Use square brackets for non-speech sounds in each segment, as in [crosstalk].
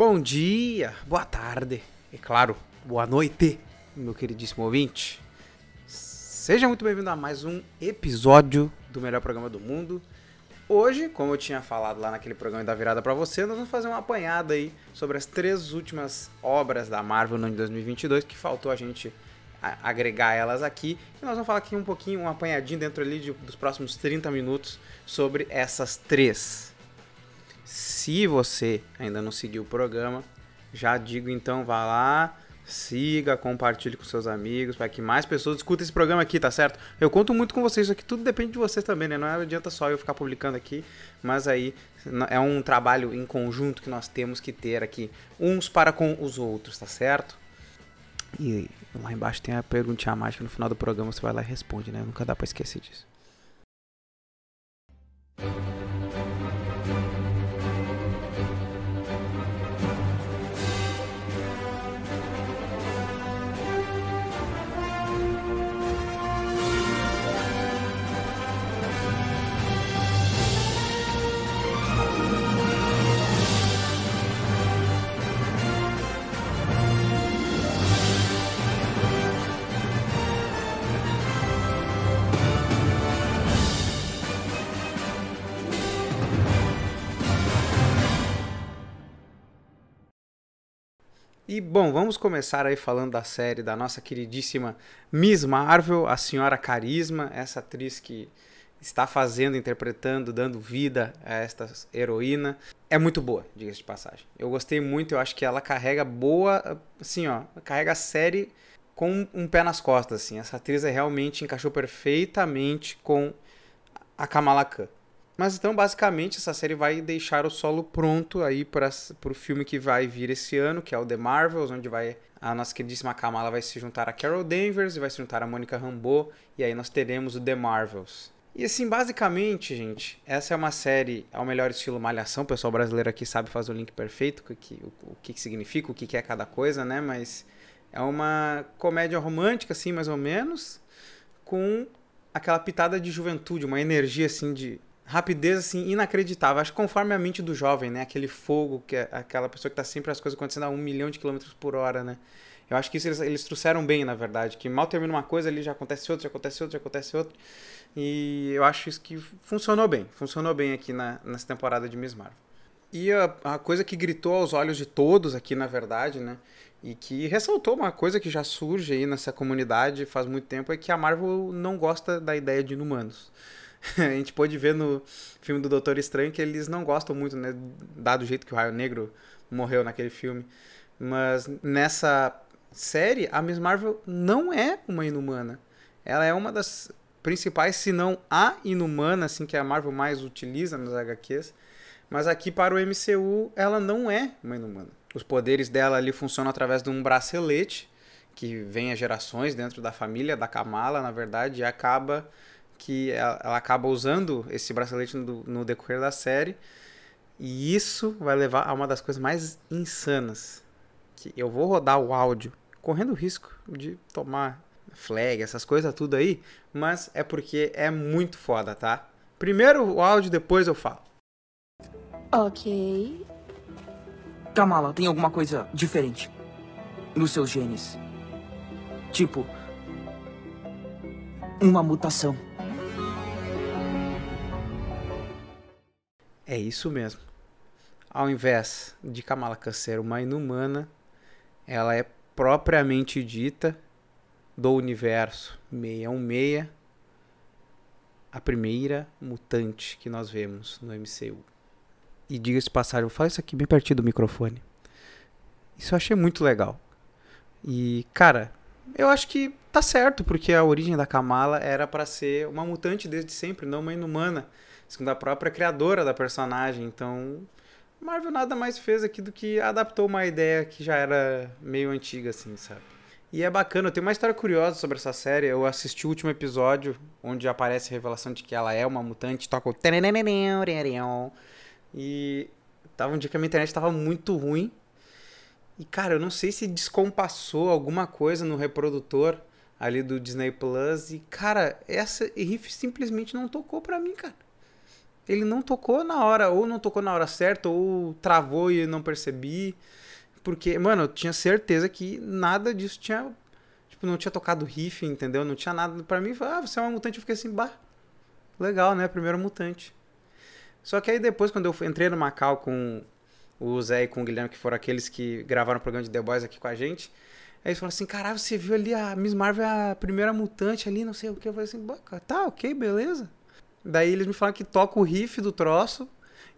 Bom dia, boa tarde e, claro, boa noite, meu queridíssimo ouvinte. Seja muito bem-vindo a mais um episódio do melhor programa do mundo. Hoje, como eu tinha falado lá naquele programa da virada para você, nós vamos fazer uma apanhada aí sobre as três últimas obras da Marvel no ano de 2022 que faltou a gente agregar elas aqui. E nós vamos falar aqui um pouquinho, um apanhadinho dentro ali de, dos próximos 30 minutos sobre essas três. Se você ainda não seguiu o programa, já digo então, vá lá, siga, compartilhe com seus amigos, para que mais pessoas escutem esse programa aqui, tá certo? Eu conto muito com vocês, isso aqui tudo depende de vocês também, né? Não adianta só eu ficar publicando aqui, mas aí é um trabalho em conjunto que nós temos que ter aqui, uns para com os outros, tá certo? E lá embaixo tem a perguntinha mágica no final do programa, você vai lá e responde, né? Nunca dá para esquecer disso. E bom, vamos começar aí falando da série da nossa queridíssima Miss Marvel, a senhora Carisma, essa atriz que está fazendo, interpretando, dando vida a esta heroína. É muito boa, diga-se de passagem. Eu gostei muito, eu acho que ela carrega boa, assim, ó, carrega a série com um pé nas costas, assim. Essa atriz é realmente encaixou perfeitamente com a Kamala Khan. Mas então, basicamente, essa série vai deixar o solo pronto aí para o filme que vai vir esse ano, que é o The Marvels, onde vai a nossa queridíssima Kamala vai se juntar a Carol Danvers e vai se juntar a Monica Rambeau, e aí nós teremos o The Marvels. E assim, basicamente, gente, essa é uma série ao melhor estilo Malhação. O pessoal brasileiro aqui sabe fazer o link perfeito, o que, o, o que significa, o que é cada coisa, né? Mas é uma comédia romântica, assim, mais ou menos, com aquela pitada de juventude, uma energia, assim, de rapidez assim inacreditável. Acho que conforme a mente do jovem, né? Aquele fogo, que é aquela pessoa que está sempre as coisas acontecendo a um milhão de quilômetros por hora, né? Eu acho que isso eles, eles, trouxeram bem, na verdade. Que mal termina uma coisa, ali já acontece outra, já acontece outra, já acontece outra. E eu acho isso que funcionou bem. Funcionou bem aqui na, nessa temporada de Miss Marvel. E a, a coisa que gritou aos olhos de todos aqui, na verdade, né? E que ressaltou uma coisa que já surge aí nessa comunidade faz muito tempo, é que a Marvel não gosta da ideia de inumanos. [laughs] a gente pôde ver no filme do Doutor Estranho que eles não gostam muito, né? Dado o jeito que o Raio Negro morreu naquele filme. Mas nessa série, a Miss Marvel não é uma inumana. Ela é uma das principais, se não a inumana, assim, que a Marvel mais utiliza nos HQs. Mas aqui para o MCU, ela não é uma inumana. Os poderes dela ali funcionam através de um bracelete que vem a gerações dentro da família da Kamala, na verdade, e acaba que ela, ela acaba usando esse bracelete no, no, decorrer da série. E isso vai levar a uma das coisas mais insanas. Que eu vou rodar o áudio, correndo o risco de tomar flag, essas coisas tudo aí, mas é porque é muito foda, tá? Primeiro o áudio, depois eu falo. Ok. Kamala, tem alguma coisa diferente nos seus genes? Tipo, uma mutação. É isso mesmo. Ao invés de Kamala Khan ser uma inumana, ela é propriamente dita do universo 616, a primeira mutante que nós vemos no MCU. E diga-se passagem, eu falo isso aqui bem pertinho do microfone. Isso eu achei muito legal. E, cara, eu acho que tá certo, porque a origem da Kamala era para ser uma mutante desde sempre, não uma inumana segundo a própria criadora da personagem. Então, Marvel nada mais fez aqui do que adaptou uma ideia que já era meio antiga, assim, sabe? E é bacana, tenho uma história curiosa sobre essa série. Eu assisti o último episódio, onde aparece a revelação de que ela é uma mutante, toca o. E tava um dia que a minha internet estava muito ruim. E, cara, eu não sei se descompassou alguma coisa no reprodutor ali do Disney Plus. E, cara, essa riff simplesmente não tocou pra mim, cara. Ele não tocou na hora, ou não tocou na hora certa, ou travou e não percebi. Porque, mano, eu tinha certeza que nada disso tinha. Tipo, não tinha tocado riff, entendeu? Não tinha nada. para mim, ah, você é uma mutante. Eu fiquei assim, bah, legal, né? Primeiro mutante. Só que aí depois, quando eu entrei no Macau com o Zé e com o Guilherme, que foram aqueles que gravaram o programa de The Boys aqui com a gente, aí eles falaram assim: caralho, você viu ali a Miss Marvel, a primeira mutante ali, não sei o que. Eu falei assim, tá, ok, beleza. Daí eles me falaram que toca o riff do troço.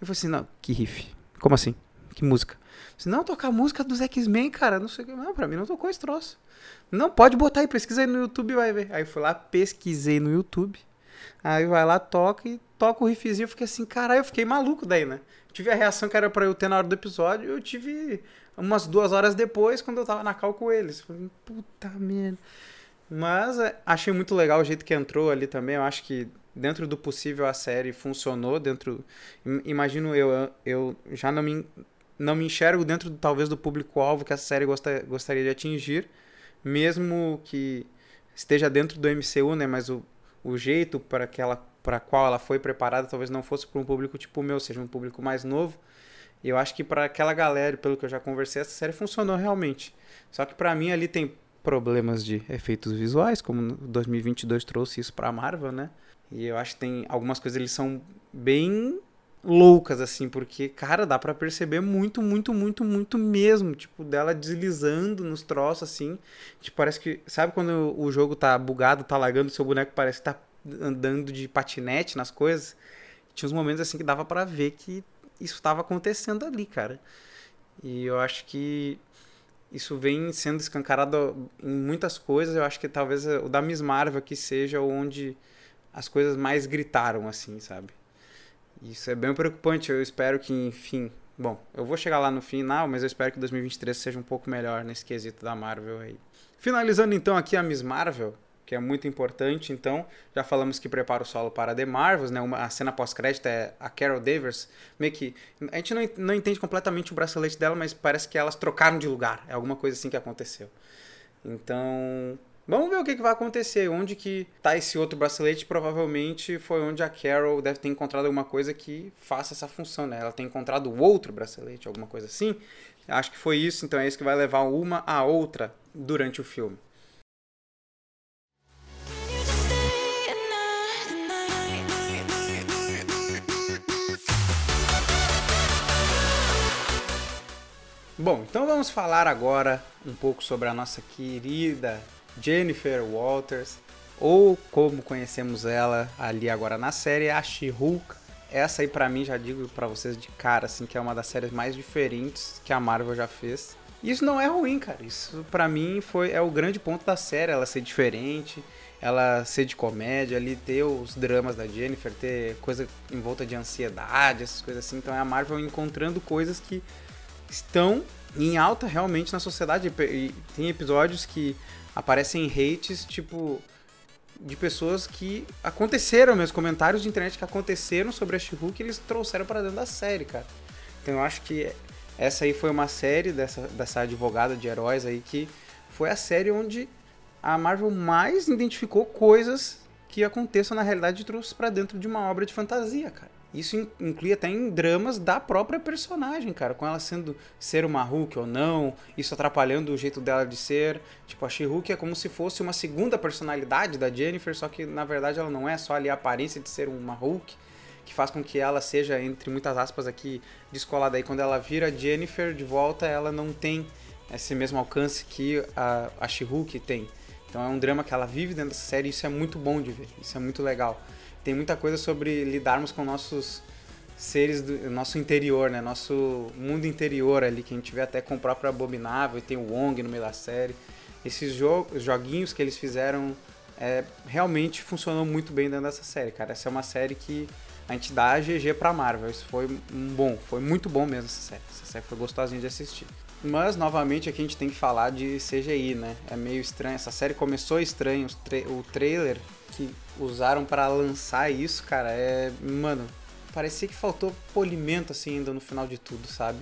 Eu falei assim: não, que riff? Como assim? Que música? Se não tocar a música dos X-Men, cara, não sei o que. Não, pra mim não tocou esse troço. Não, pode botar aí, pesquisa aí no YouTube vai ver. Aí eu fui lá, pesquisei no YouTube. Aí vai lá, toca e toca o riffzinho. Eu fiquei assim, caralho, eu fiquei maluco daí, né? Tive a reação que era pra eu ter na hora do episódio. Eu tive umas duas horas depois, quando eu tava na cal com eles. Falei, puta merda. Mas é, achei muito legal o jeito que entrou ali também. Eu acho que dentro do possível a série funcionou. Dentro, imagino eu, eu já não me, não me enxergo dentro talvez do público-alvo que a série gosta, gostaria de atingir, mesmo que esteja dentro do MCU, né? Mas o, o jeito para que ela para qual ela foi preparada talvez não fosse para um público tipo o meu, seja um público mais novo. E eu acho que para aquela galera, pelo que eu já conversei, essa série funcionou realmente. Só que para mim ali tem problemas de efeitos visuais, como 2022 trouxe isso para Marvel, né? E eu acho que tem algumas coisas eles são bem loucas assim, porque cara, dá para perceber muito, muito, muito, muito mesmo, tipo dela deslizando nos troços assim. Tipo, parece que sabe quando o jogo tá bugado, tá lagando, seu boneco parece que tá andando de patinete nas coisas. Tinha uns momentos assim que dava para ver que isso estava acontecendo ali, cara. E eu acho que isso vem sendo escancarado em muitas coisas. Eu acho que talvez o da Miss Marvel aqui seja onde as coisas mais gritaram, assim, sabe? Isso é bem preocupante. Eu espero que, enfim. Bom, eu vou chegar lá no final, mas eu espero que 2023 seja um pouco melhor nesse quesito da Marvel aí. Finalizando então aqui a Miss Marvel, que é muito importante. Então, já falamos que prepara o solo para The Marvels, né? Uma, a cena pós-crédito é a Carol Danvers, meio que a gente não, não entende completamente o bracelete dela, mas parece que elas trocaram de lugar. É alguma coisa assim que aconteceu. Então, vamos ver o que, que vai acontecer. Onde que tá esse outro bracelete? Provavelmente foi onde a Carol deve ter encontrado alguma coisa que faça essa função, né? Ela tem encontrado o outro bracelete, alguma coisa assim. Acho que foi isso, então é isso que vai levar uma a outra durante o filme. Bom, então vamos falar agora um pouco sobre a nossa querida Jennifer Walters, ou como conhecemos ela ali agora na série, a She-Hulk. Essa aí para mim já digo para vocês de cara assim que é uma das séries mais diferentes que a Marvel já fez. Isso não é ruim, cara. Isso para mim foi é o grande ponto da série, ela ser diferente, ela ser de comédia, ali ter os dramas da Jennifer, ter coisa em volta de ansiedade, essas coisas assim. Então é a Marvel encontrando coisas que estão em alta realmente na sociedade. E tem episódios que aparecem hates, tipo, de pessoas que aconteceram mesmo, comentários de internet que aconteceram sobre a She-Hulk eles trouxeram para dentro da série, cara. Então eu acho que essa aí foi uma série dessa, dessa advogada de heróis aí que foi a série onde a Marvel mais identificou coisas que aconteçam na realidade e trouxe para dentro de uma obra de fantasia, cara. Isso inclui até em dramas da própria personagem, cara, com ela sendo ser uma Hulk ou não, isso atrapalhando o jeito dela de ser. Tipo, a She-Hulk é como se fosse uma segunda personalidade da Jennifer, só que na verdade ela não é só ali a aparência de ser uma Hulk, que faz com que ela seja, entre muitas aspas aqui, descolada. Aí quando ela vira Jennifer de volta, ela não tem esse mesmo alcance que a, a She-Hulk tem. Então é um drama que ela vive dentro dessa série e isso é muito bom de ver, isso é muito legal tem muita coisa sobre lidarmos com nossos seres do nosso interior, né? Nosso mundo interior ali, que a gente vê até com o próprio Abominável, e tem o Wong no meio da série. Esses jo joguinhos que eles fizeram é, realmente funcionou muito bem dentro dessa série, cara. Essa é uma série que a gente dá a GG pra Marvel. Isso foi um bom, foi muito bom mesmo essa série. Essa série foi gostosinha de assistir. Mas, novamente, aqui a gente tem que falar de CGI, né? É meio estranho. Essa série começou estranho. O trailer que usaram para lançar isso, cara, é. Mano, parecia que faltou polimento assim ainda no final de tudo, sabe?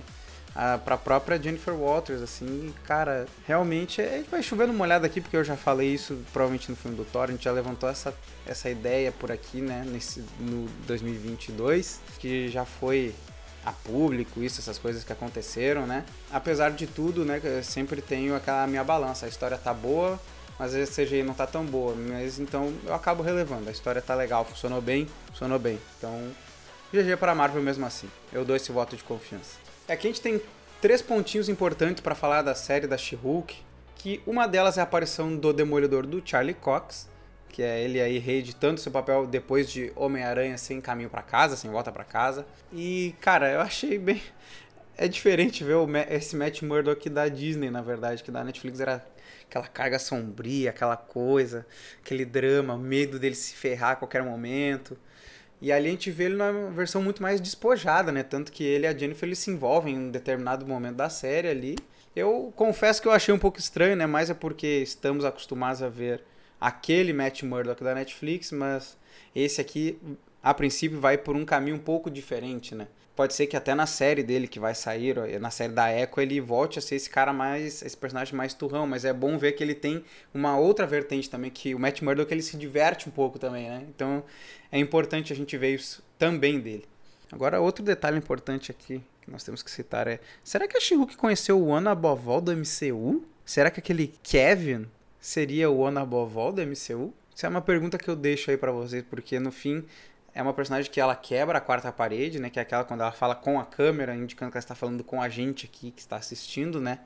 a, pra própria Jennifer Walters, assim, cara, realmente é, vai chovendo molhado aqui, porque eu já falei isso provavelmente no filme do Thor, a gente já levantou essa, essa ideia por aqui, né, nesse, no 2022, que já foi a público, isso, essas coisas que aconteceram, né? Apesar de tudo, né, eu sempre tenho aquela minha balança, a história tá boa, mas a CGI não tá tão boa, mas então eu acabo relevando, a história tá legal, funcionou bem, funcionou bem, então GG para Marvel mesmo assim, eu dou esse voto de confiança. Aqui a gente tem três pontinhos importantes para falar da série da She-Hulk, que uma delas é a aparição do Demolidor do Charlie Cox, que é ele aí reeditando seu papel depois de Homem-Aranha sem caminho para casa, sem volta para casa. E, cara, eu achei bem [laughs] é diferente ver o, esse Matt Murdock da Disney, na verdade, que da Netflix era aquela carga sombria, aquela coisa, aquele drama, medo dele se ferrar a qualquer momento. E ali a gente vê ele numa versão muito mais despojada, né? Tanto que ele e a Jennifer eles se envolvem em um determinado momento da série ali. Eu confesso que eu achei um pouco estranho, né? Mas é porque estamos acostumados a ver aquele Matt Murdock da Netflix, mas esse aqui, a princípio, vai por um caminho um pouco diferente, né? Pode ser que até na série dele que vai sair, na série da Echo, ele volte a ser esse cara mais, esse personagem mais turrão, mas é bom ver que ele tem uma outra vertente também, que o Matt Murdock ele se diverte um pouco também, né? Então é importante a gente ver isso também dele. Agora, outro detalhe importante aqui que nós temos que citar é: será que a she conheceu o One Above All do MCU? Será que aquele Kevin seria o One Above All do MCU? Isso é uma pergunta que eu deixo aí para vocês, porque no fim é uma personagem que ela quebra a quarta parede, né? Que é aquela quando ela fala com a câmera, indicando que ela está falando com a gente aqui que está assistindo, né?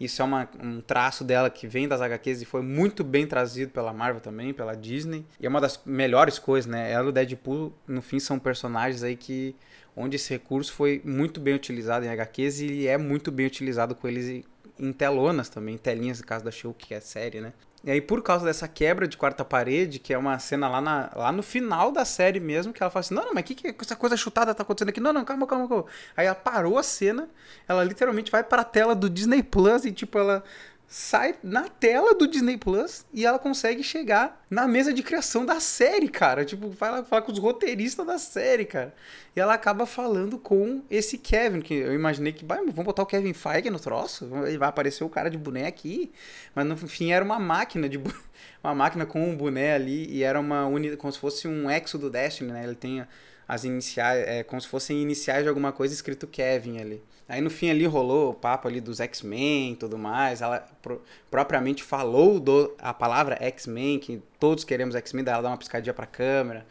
Isso é uma, um traço dela que vem das HQs e foi muito bem trazido pela Marvel também, pela Disney. E é uma das melhores coisas, né? Ela e o Deadpool, no fim, são personagens aí que onde esse recurso foi muito bem utilizado em HQs e é muito bem utilizado com eles em telonas também, telinhas no caso da Show, que é série, né? E aí, por causa dessa quebra de quarta parede, que é uma cena lá, na, lá no final da série mesmo, que ela fala assim: Não, não, mas o que, que essa coisa chutada tá acontecendo aqui? Não, não, calma, calma, calma. Aí ela parou a cena, ela literalmente vai para a tela do Disney Plus e, tipo, ela sai na tela do Disney Plus e ela consegue chegar na mesa de criação da série, cara. Tipo, fala, fala com os roteiristas da série, cara. E ela acaba falando com esse Kevin, que eu imaginei que, vamos botar o Kevin Feige no troço, vai aparecer o cara de boné aqui. Mas no fim era uma máquina de [laughs] uma máquina com um boné ali e era uma uni... como se fosse um exo do Destiny, né? Ele tem as iniciais, é, como se fossem iniciais de alguma coisa escrito Kevin ali. Aí no fim ali rolou o papo ali dos X-Men e tudo mais. Ela pro, propriamente falou do, a palavra X-Men, que todos queremos X-Men, daí ela dá uma piscadinha pra câmera.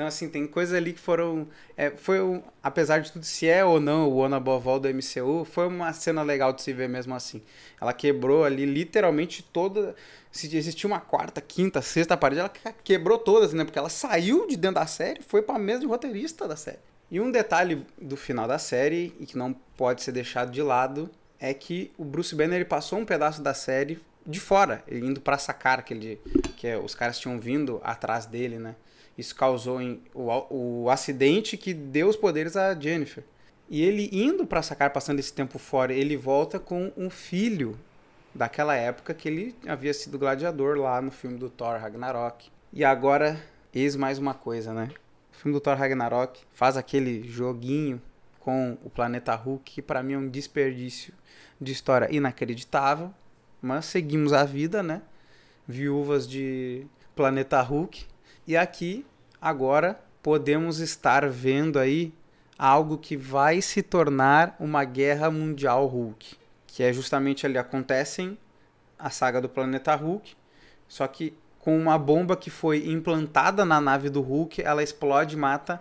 Então, assim, tem coisas ali que foram. É, foi um, apesar de tudo, se é ou não o One Above All do MCU, foi uma cena legal de se ver mesmo assim. Ela quebrou ali literalmente toda. Se existia uma quarta, quinta, sexta parede, ela quebrou todas, né? Porque ela saiu de dentro da série foi pra mesa de roteirista da série. E um detalhe do final da série, e que não pode ser deixado de lado, é que o Bruce Banner ele passou um pedaço da série de fora, indo para sacar aquele que é, os caras tinham vindo atrás dele, né? Isso causou em, o, o acidente que deu os poderes a Jennifer. E ele indo para sacar, passando esse tempo fora, ele volta com um filho daquela época que ele havia sido gladiador lá no filme do Thor Ragnarok. E agora, eis mais uma coisa, né? O filme do Thor Ragnarok faz aquele joguinho com o planeta Hulk, que para mim é um desperdício de história inacreditável. Mas seguimos a vida, né? Viúvas de Planeta Hulk. E aqui, agora, podemos estar vendo aí algo que vai se tornar uma guerra mundial Hulk. Que é justamente ali acontecem a saga do planeta Hulk, só que com uma bomba que foi implantada na nave do Hulk, ela explode e mata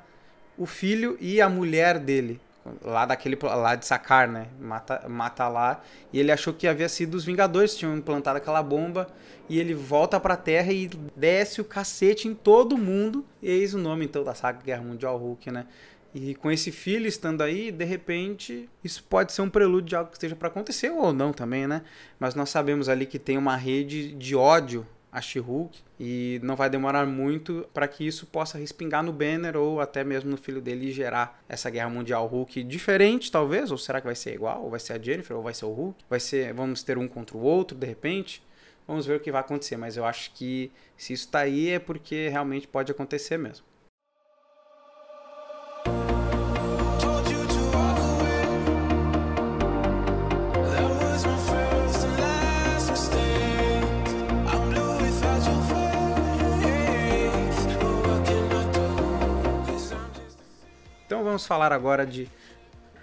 o filho e a mulher dele lá daquele lá de Sakar, né? Mata, mata lá. E ele achou que havia sido os Vingadores que tinham implantado aquela bomba. E ele volta pra Terra e desce o cacete em todo mundo. E eis o nome então da saga Guerra Mundial Hulk, né? E com esse filho estando aí, de repente, isso pode ser um prelúdio de algo que esteja para acontecer ou não também, né? Mas nós sabemos ali que tem uma rede de ódio a She-Hulk e não vai demorar muito para que isso possa respingar no Banner ou até mesmo no filho dele e gerar essa guerra mundial Hulk diferente, talvez, ou será que vai ser igual? Ou vai ser a Jennifer ou vai ser o Hulk? Vai ser, vamos ter um contra o outro de repente? Vamos ver o que vai acontecer, mas eu acho que se isso está aí é porque realmente pode acontecer mesmo. Vamos falar agora de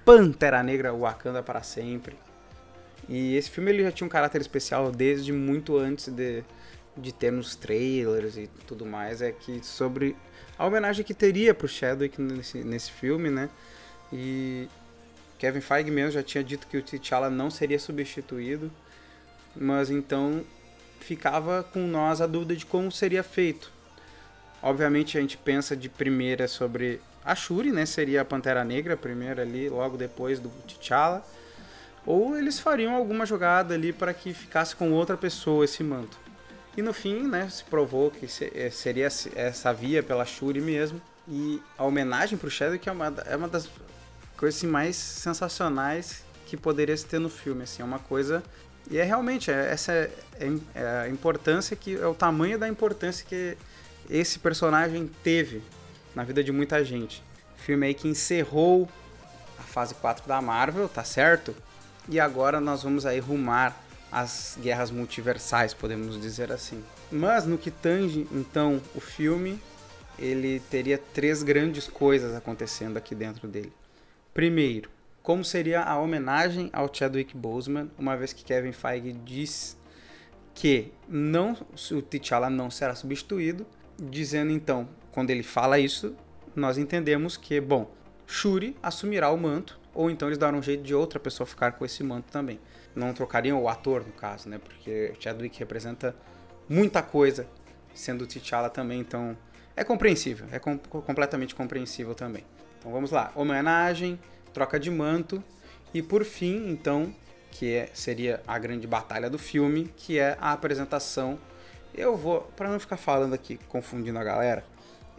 Pantera Negra Wakanda para sempre. E esse filme ele já tinha um caráter especial desde muito antes de, de termos trailers e tudo mais. É que sobre a homenagem que teria pro Chadwick nesse, nesse filme, né? E Kevin Feige mesmo já tinha dito que o T'Challa não seria substituído, mas então ficava com nós a dúvida de como seria feito. Obviamente a gente pensa de primeira sobre a Shuri, né? Seria a Pantera Negra primeiro ali, logo depois do T'Challa. Ou eles fariam alguma jogada ali para que ficasse com outra pessoa esse manto. E no fim, né, se provou que eh, seria essa via pela Shuri mesmo. E a homenagem pro Chadwick é uma, é uma das coisas assim, mais sensacionais que poderia se ter no filme. Assim, é uma coisa. E é realmente, é, essa é, é, é a importância que. É o tamanho da importância que esse personagem teve na vida de muita gente. Filme aí que encerrou a fase 4 da Marvel, tá certo? E agora nós vamos aí rumar as guerras multiversais, podemos dizer assim. Mas no que tange, então, o filme, ele teria três grandes coisas acontecendo aqui dentro dele. Primeiro, como seria a homenagem ao Chadwick Boseman, uma vez que Kevin Feige diz que não, o T'Challa não será substituído, dizendo então, quando ele fala isso, nós entendemos que, bom, Shuri assumirá o manto, ou então eles darão um jeito de outra pessoa ficar com esse manto também. Não trocariam o ator, no caso, né? Porque Chadwick representa muita coisa, sendo T'Challa também, então é compreensível, é com completamente compreensível também. Então vamos lá, homenagem, troca de manto e por fim, então, que é, seria a grande batalha do filme, que é a apresentação eu vou, para não ficar falando aqui, confundindo a galera,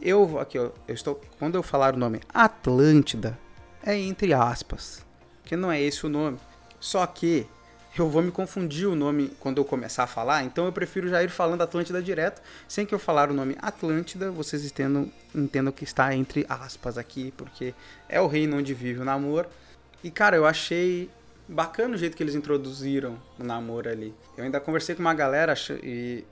eu aqui, eu estou, quando eu falar o nome Atlântida, é entre aspas, que não é esse o nome. Só que eu vou me confundir o nome quando eu começar a falar, então eu prefiro já ir falando Atlântida direto, sem que eu falar o nome Atlântida, vocês entendam, entendam que está entre aspas aqui, porque é o reino onde vive o namoro. E cara, eu achei bacana o jeito que eles introduziram o namoro ali. Eu ainda conversei com uma galera e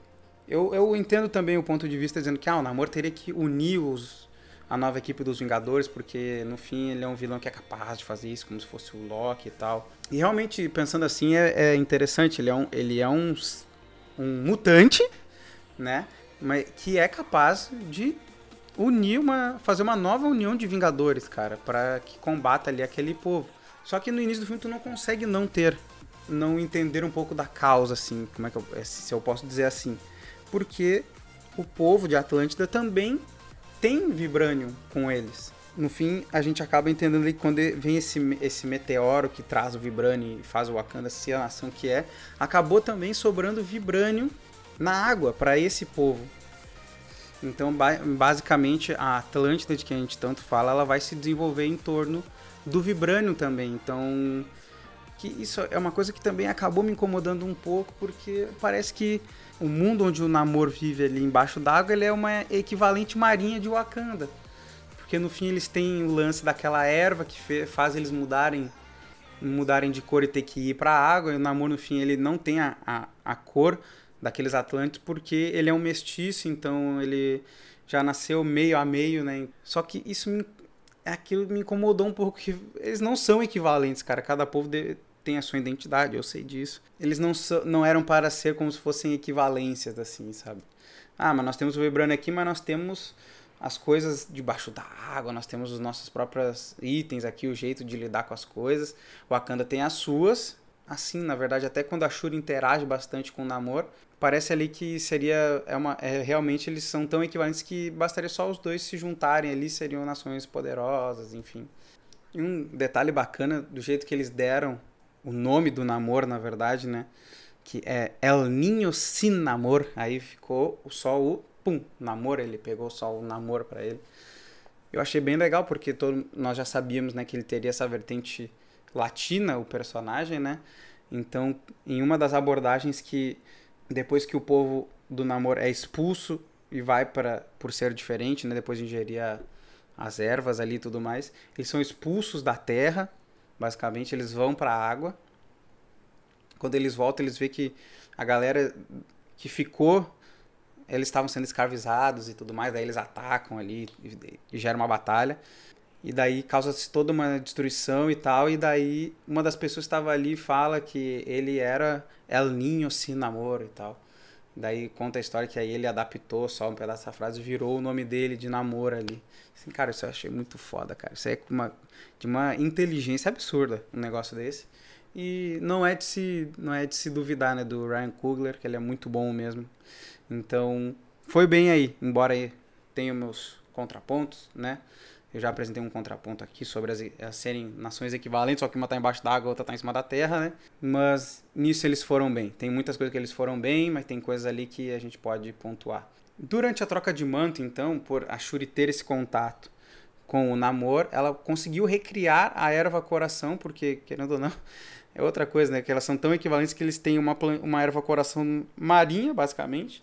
eu, eu entendo também o ponto de vista dizendo que ah, o Namor teria que unir os, a nova equipe dos Vingadores, porque no fim ele é um vilão que é capaz de fazer isso, como se fosse o Loki e tal. E realmente, pensando assim, é, é interessante. Ele é, um, ele é um, um mutante, né? Mas que é capaz de unir uma. fazer uma nova união de Vingadores, cara, para que combata ali aquele povo. Só que no início do filme tu não consegue não ter. Não entender um pouco da causa, assim, como é que eu, se eu posso dizer assim porque o povo de Atlântida também tem vibranium com eles. No fim, a gente acaba entendendo que quando vem esse, esse meteoro que traz o vibranium e faz o Wakanda ser a nação que é, acabou também sobrando vibranium na água para esse povo. Então, basicamente, a Atlântida de que a gente tanto fala, ela vai se desenvolver em torno do vibranium também. Então, que isso é uma coisa que também acabou me incomodando um pouco, porque parece que o mundo onde o Namor vive ali embaixo d'água, ele é uma equivalente marinha de Wakanda. Porque no fim eles têm o lance daquela erva que faz eles mudarem mudarem de cor e ter que ir para a água. E o Namor no fim ele não tem a, a, a cor daqueles Atlantes porque ele é um mestiço, então ele já nasceu meio a meio, né? Só que isso me, aquilo me incomodou um pouco que eles não são equivalentes, cara. Cada povo de, tem a sua identidade, eu sei disso. Eles não, so, não eram para ser como se fossem equivalências, assim, sabe? Ah, mas nós temos o Vibranium aqui, mas nós temos as coisas debaixo da água, nós temos os nossos próprios itens aqui, o jeito de lidar com as coisas. O Wakanda tem as suas. Assim, na verdade, até quando a Shuri interage bastante com o Namor, parece ali que seria é uma é, realmente eles são tão equivalentes que bastaria só os dois se juntarem ali, seriam nações poderosas, enfim. E um detalhe bacana do jeito que eles deram o nome do namoro, na verdade, né? Que é El Ninho Sin Namor. Aí ficou só o pum, namoro, ele pegou só o namoro para ele. Eu achei bem legal porque todo, nós já sabíamos, né, que ele teria essa vertente latina, o personagem, né? Então, em uma das abordagens que depois que o povo do namoro é expulso e vai para por ser diferente, né, depois de ingerir a, as ervas ali e tudo mais, eles são expulsos da terra Basicamente, eles vão para a água. Quando eles voltam, eles veem que a galera que ficou, eles estavam sendo escravizados e tudo mais. Daí eles atacam ali e, e gera uma batalha. E daí causa-se toda uma destruição e tal. E daí uma das pessoas que estava ali fala que ele era El Ninho Sin Namoro e tal. Daí conta a história que aí ele adaptou só um pedaço dessa frase virou o nome dele de namoro ali. Assim, cara, isso eu achei muito foda, cara. Isso é uma, de uma inteligência absurda, um negócio desse. E não é de se, não é de se duvidar, né, do Ryan Coogler, que ele é muito bom mesmo. Então, foi bem aí, embora tenha meus contrapontos, né? Eu já apresentei um contraponto aqui sobre as, as serem nações equivalentes, só que uma está embaixo da água, outra está em cima da terra, né? Mas nisso eles foram bem. Tem muitas coisas que eles foram bem, mas tem coisas ali que a gente pode pontuar. Durante a troca de manto, então, por a Shuri ter esse contato com o Namor, ela conseguiu recriar a erva coração, porque, querendo ou não, é outra coisa, né? Que elas são tão equivalentes que eles têm uma, uma erva coração marinha, basicamente,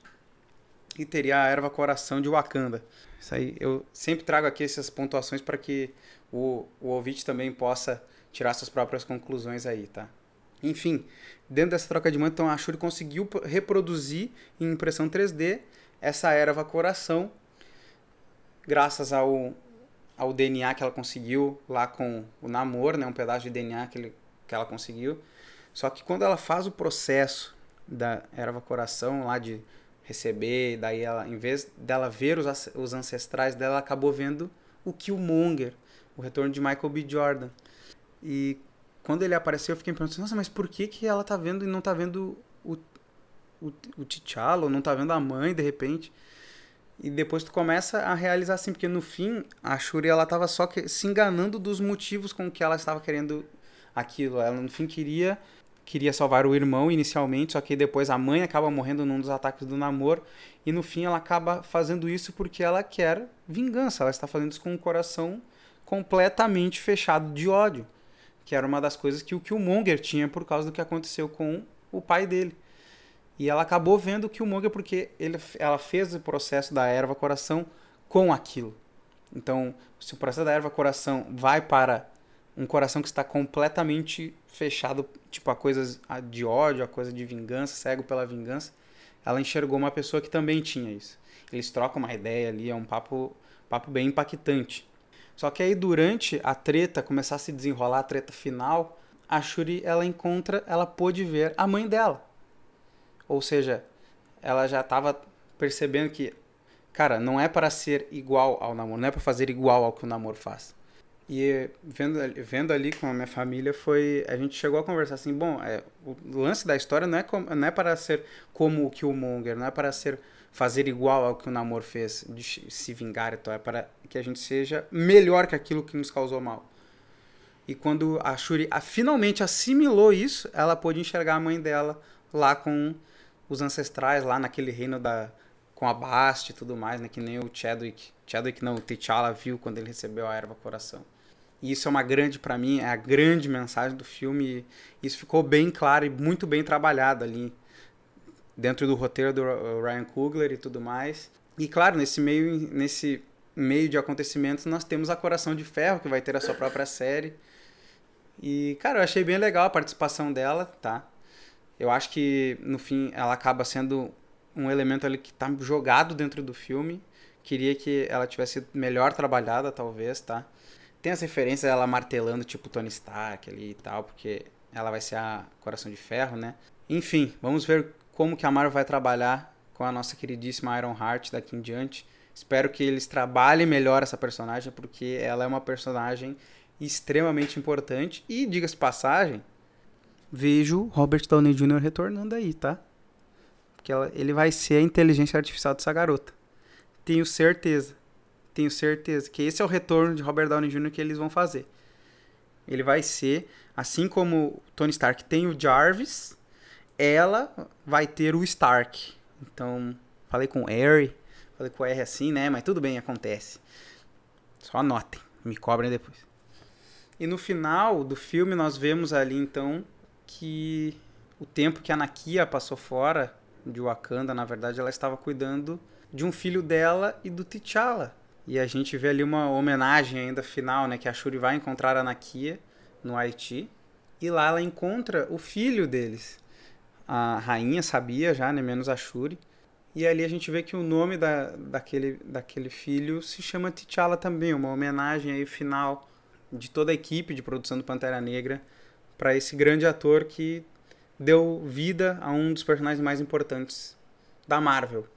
e teria a erva coração de Wakanda. Isso aí, eu sempre trago aqui essas pontuações para que o, o ouvinte também possa tirar suas próprias conclusões aí, tá? Enfim, dentro dessa troca de manto, então a Shuri conseguiu reproduzir em impressão 3D essa erva coração, graças ao, ao DNA que ela conseguiu lá com o Namor, né, um pedaço de DNA que, ele, que ela conseguiu. Só que quando ela faz o processo da erva coração lá de receber, daí ela, em vez dela ver os, os ancestrais dela, ela acabou vendo o Killmonger, o retorno de Michael B. Jordan. E quando ele apareceu, eu fiquei pensando, nossa, mas por que, que ela tá vendo e não tá vendo o, o, o T'Challa, ou não tá vendo a mãe, de repente? E depois tu começa a realizar assim, porque no fim, a Shuri, ela tava só que, se enganando dos motivos com que ela estava querendo aquilo. Ela, no fim, queria queria salvar o irmão inicialmente, só que depois a mãe acaba morrendo num dos ataques do namoro e no fim ela acaba fazendo isso porque ela quer vingança, ela está fazendo isso com o coração completamente fechado de ódio, que era uma das coisas que o Killmonger tinha por causa do que aconteceu com o pai dele. E ela acabou vendo o Killmonger porque ele, ela fez o processo da erva coração com aquilo. Então, se o processo da erva coração vai para um coração que está completamente fechado, tipo, a coisas de ódio, a coisa de vingança, cego pela vingança, ela enxergou uma pessoa que também tinha isso. Eles trocam uma ideia ali, é um papo, papo bem impactante. Só que aí durante a treta, começar a se desenrolar a treta final, a Shuri ela encontra, ela pôde ver a mãe dela. Ou seja, ela já estava percebendo que, cara, não é para ser igual ao namoro, não é para fazer igual ao que o namoro faz. E vendo, vendo ali com a minha família, foi a gente chegou a conversar assim, bom, é, o lance da história não é, com, não é para ser como o Killmonger, não é para ser fazer igual ao que o Namor fez, de se vingar, então é para que a gente seja melhor que aquilo que nos causou mal. E quando a Shuri a, finalmente assimilou isso, ela pôde enxergar a mãe dela lá com os ancestrais, lá naquele reino da com a Bast e tudo mais, né, que nem o Chadwick, Chadwick não, o T'Challa viu quando ele recebeu a erva coração. E isso é uma grande, para mim, é a grande mensagem do filme. Isso ficou bem claro e muito bem trabalhado ali. Dentro do roteiro do Ryan Coogler e tudo mais. E claro, nesse meio, nesse meio de acontecimentos, nós temos a Coração de Ferro, que vai ter a sua própria série. E, cara, eu achei bem legal a participação dela, tá? Eu acho que, no fim, ela acaba sendo um elemento ali que tá jogado dentro do filme. Queria que ela tivesse melhor trabalhada, talvez, tá? Tem as referências dela martelando, tipo Tony Stark ali e tal, porque ela vai ser a Coração de Ferro, né? Enfim, vamos ver como que a Marvel vai trabalhar com a nossa queridíssima Iron Heart daqui em diante. Espero que eles trabalhem melhor essa personagem, porque ela é uma personagem extremamente importante. E, diga-se passagem, vejo Robert Downey Jr. retornando aí, tá? Porque ela, ele vai ser a inteligência artificial dessa garota. Tenho certeza tenho certeza que esse é o retorno de Robert Downey Jr. que eles vão fazer. Ele vai ser, assim como Tony Stark tem o Jarvis, ela vai ter o Stark. Então, falei com o Harry, falei com o R assim, né? Mas tudo bem, acontece. Só anotem, me cobrem depois. E no final do filme nós vemos ali então que o tempo que a Nakia passou fora de Wakanda, na verdade, ela estava cuidando de um filho dela e do T'Challa. E a gente vê ali uma homenagem ainda final, né? Que a Shuri vai encontrar a Nakia no Haiti. E lá ela encontra o filho deles. A rainha sabia já, né? Menos a Shuri. E ali a gente vê que o nome da, daquele, daquele filho se chama T'Challa também, uma homenagem aí final de toda a equipe de produção do Pantera Negra para esse grande ator que deu vida a um dos personagens mais importantes da Marvel.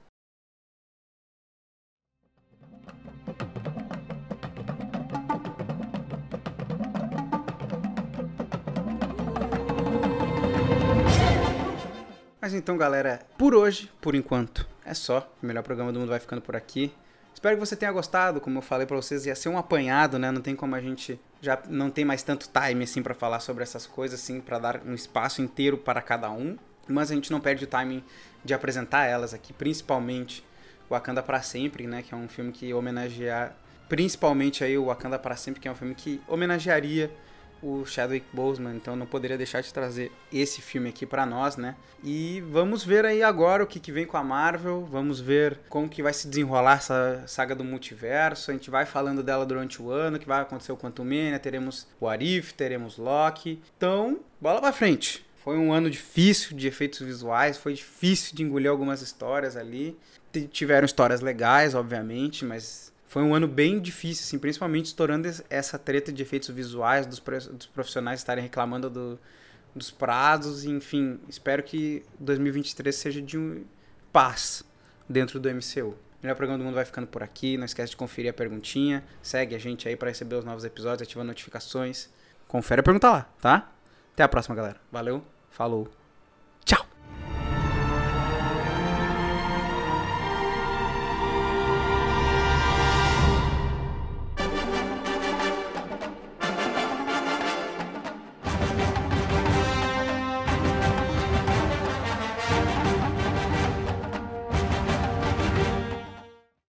Mas então, galera, por hoje, por enquanto, é só. O melhor programa do mundo vai ficando por aqui. Espero que você tenha gostado, como eu falei para vocês, ia ser um apanhado, né? Não tem como a gente já não tem mais tanto time assim para falar sobre essas coisas assim, para dar um espaço inteiro para cada um, mas a gente não perde o timing de apresentar elas aqui, principalmente Wakanda para sempre, né, que é um filme que homenageia principalmente aí o Wakanda para sempre, que é um filme que homenagearia o Chadwick Boseman, então não poderia deixar de trazer esse filme aqui para nós, né? E vamos ver aí agora o que, que vem com a Marvel, vamos ver como que vai se desenrolar essa saga do multiverso, a gente vai falando dela durante o ano, que vai acontecer o Quantum Mania, teremos o Arif, teremos Loki, então bola pra frente. Foi um ano difícil de efeitos visuais, foi difícil de engolir algumas histórias ali. Tiveram histórias legais, obviamente, mas foi um ano bem difícil, assim, principalmente estourando essa treta de efeitos visuais, dos, dos profissionais estarem reclamando do, dos prazos, enfim. Espero que 2023 seja de um paz dentro do MCU. O melhor programa do mundo vai ficando por aqui. Não esquece de conferir a perguntinha. Segue a gente aí para receber os novos episódios, ativa notificações. Confere a pergunta lá, tá? Até a próxima, galera. Valeu, falou.